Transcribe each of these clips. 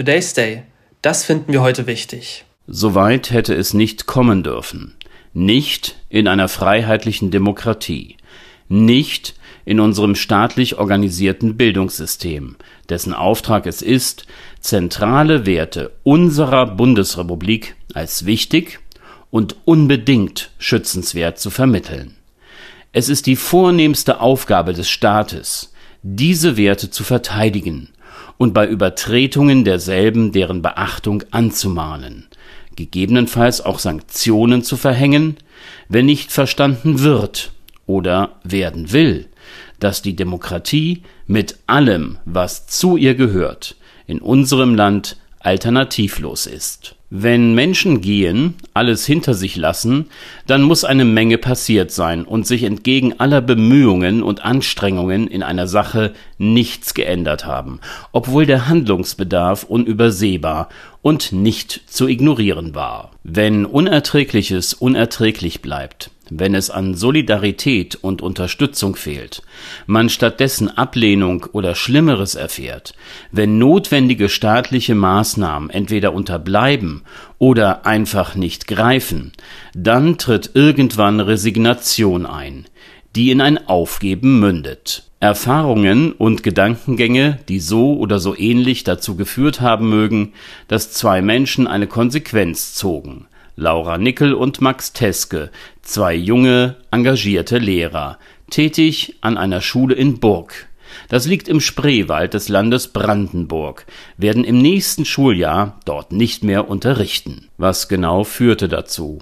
Today's Day. Das finden wir heute wichtig. Soweit hätte es nicht kommen dürfen. Nicht in einer freiheitlichen Demokratie. Nicht in unserem staatlich organisierten Bildungssystem, dessen Auftrag es ist, zentrale Werte unserer Bundesrepublik als wichtig und unbedingt schützenswert zu vermitteln. Es ist die vornehmste Aufgabe des Staates, diese Werte zu verteidigen und bei Übertretungen derselben deren Beachtung anzumahnen, gegebenenfalls auch Sanktionen zu verhängen, wenn nicht verstanden wird oder werden will, dass die Demokratie mit allem, was zu ihr gehört, in unserem Land alternativlos ist. Wenn Menschen gehen, alles hinter sich lassen, dann muss eine Menge passiert sein und sich entgegen aller Bemühungen und Anstrengungen in einer Sache nichts geändert haben, obwohl der Handlungsbedarf unübersehbar und nicht zu ignorieren war. Wenn Unerträgliches unerträglich bleibt, wenn es an Solidarität und Unterstützung fehlt, man stattdessen Ablehnung oder Schlimmeres erfährt, wenn notwendige staatliche Maßnahmen entweder unterbleiben oder einfach nicht greifen, dann tritt irgendwann Resignation ein, die in ein Aufgeben mündet. Erfahrungen und Gedankengänge, die so oder so ähnlich dazu geführt haben mögen, dass zwei Menschen eine Konsequenz zogen, Laura Nickel und Max Teske, zwei junge, engagierte Lehrer, tätig an einer Schule in Burg. Das liegt im Spreewald des Landes Brandenburg, werden im nächsten Schuljahr dort nicht mehr unterrichten. Was genau führte dazu?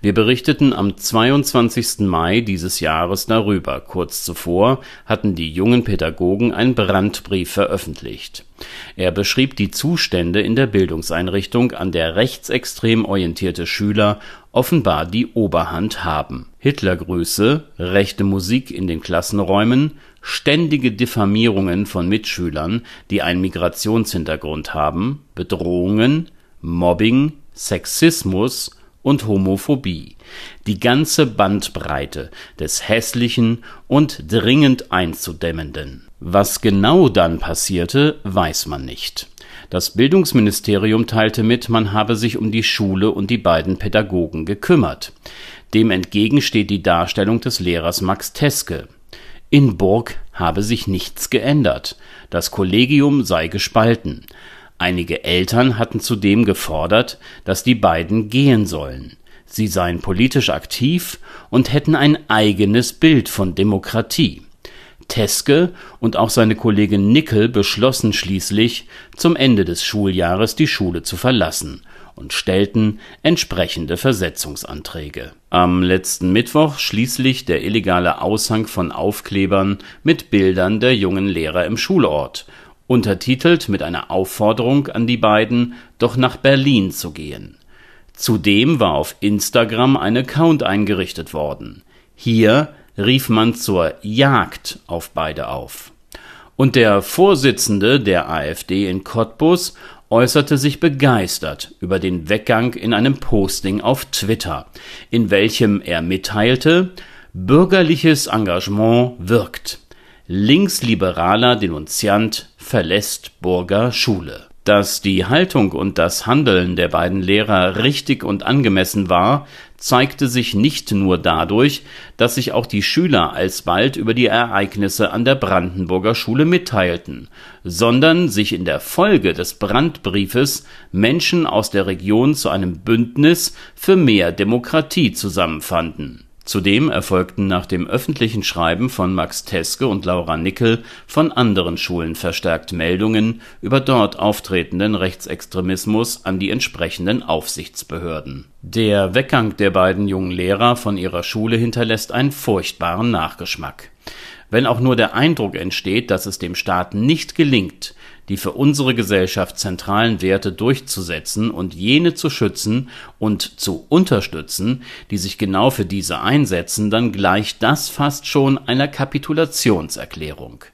Wir berichteten am 22. Mai dieses Jahres darüber. Kurz zuvor hatten die jungen Pädagogen einen Brandbrief veröffentlicht. Er beschrieb die Zustände in der Bildungseinrichtung, an der rechtsextrem orientierte Schüler offenbar die Oberhand haben. Hitlergrüße, rechte Musik in den Klassenräumen, ständige Diffamierungen von Mitschülern, die einen Migrationshintergrund haben, Bedrohungen, Mobbing, Sexismus und Homophobie, die ganze Bandbreite des Hässlichen und dringend einzudämmenden. Was genau dann passierte, weiß man nicht. Das Bildungsministerium teilte mit, man habe sich um die Schule und die beiden Pädagogen gekümmert. Dem entgegen steht die Darstellung des Lehrers Max Teske. In Burg habe sich nichts geändert. Das Kollegium sei gespalten. Einige Eltern hatten zudem gefordert, dass die beiden gehen sollen. Sie seien politisch aktiv und hätten ein eigenes Bild von Demokratie. Teske und auch seine Kollegin Nickel beschlossen schließlich, zum Ende des Schuljahres die Schule zu verlassen und stellten entsprechende Versetzungsanträge. Am letzten Mittwoch schließlich der illegale Aushang von Aufklebern mit Bildern der jungen Lehrer im Schulort untertitelt mit einer Aufforderung an die beiden, doch nach Berlin zu gehen. Zudem war auf Instagram ein Account eingerichtet worden. Hier rief man zur Jagd auf beide auf. Und der Vorsitzende der AfD in Cottbus äußerte sich begeistert über den Weggang in einem Posting auf Twitter, in welchem er mitteilte, bürgerliches Engagement wirkt. Linksliberaler Denunziant verlässt Burger Schule. Dass die Haltung und das Handeln der beiden Lehrer richtig und angemessen war, zeigte sich nicht nur dadurch, dass sich auch die Schüler alsbald über die Ereignisse an der Brandenburger Schule mitteilten, sondern sich in der Folge des Brandbriefes Menschen aus der Region zu einem Bündnis für mehr Demokratie zusammenfanden Zudem erfolgten nach dem öffentlichen Schreiben von Max Teske und Laura Nickel von anderen Schulen verstärkt Meldungen über dort auftretenden Rechtsextremismus an die entsprechenden Aufsichtsbehörden. Der Weggang der beiden jungen Lehrer von ihrer Schule hinterlässt einen furchtbaren Nachgeschmack. Wenn auch nur der Eindruck entsteht, dass es dem Staat nicht gelingt, die für unsere Gesellschaft zentralen Werte durchzusetzen und jene zu schützen und zu unterstützen, die sich genau für diese einsetzen, dann gleicht das fast schon einer Kapitulationserklärung.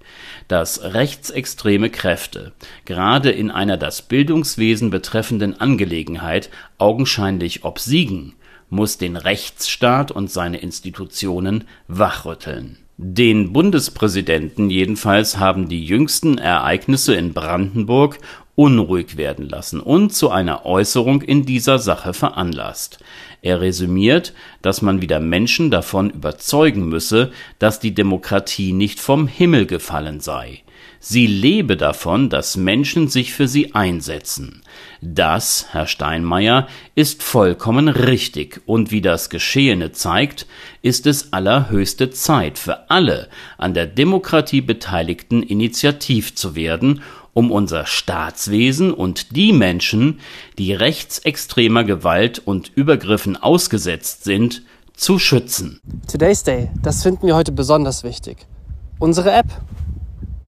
Dass rechtsextreme Kräfte gerade in einer das Bildungswesen betreffenden Angelegenheit augenscheinlich obsiegen, muss den Rechtsstaat und seine Institutionen wachrütteln den Bundespräsidenten jedenfalls haben die jüngsten Ereignisse in Brandenburg unruhig werden lassen und zu einer Äußerung in dieser Sache veranlasst. Er resümiert, dass man wieder Menschen davon überzeugen müsse, dass die Demokratie nicht vom Himmel gefallen sei. Sie lebe davon, dass Menschen sich für sie einsetzen. Das, Herr Steinmeier, ist vollkommen richtig, und wie das Geschehene zeigt, ist es allerhöchste Zeit für alle an der Demokratie Beteiligten initiativ zu werden, um unser Staatswesen und die Menschen, die rechtsextremer Gewalt und Übergriffen ausgesetzt sind, zu schützen. Today's Day, das finden wir heute besonders wichtig. Unsere App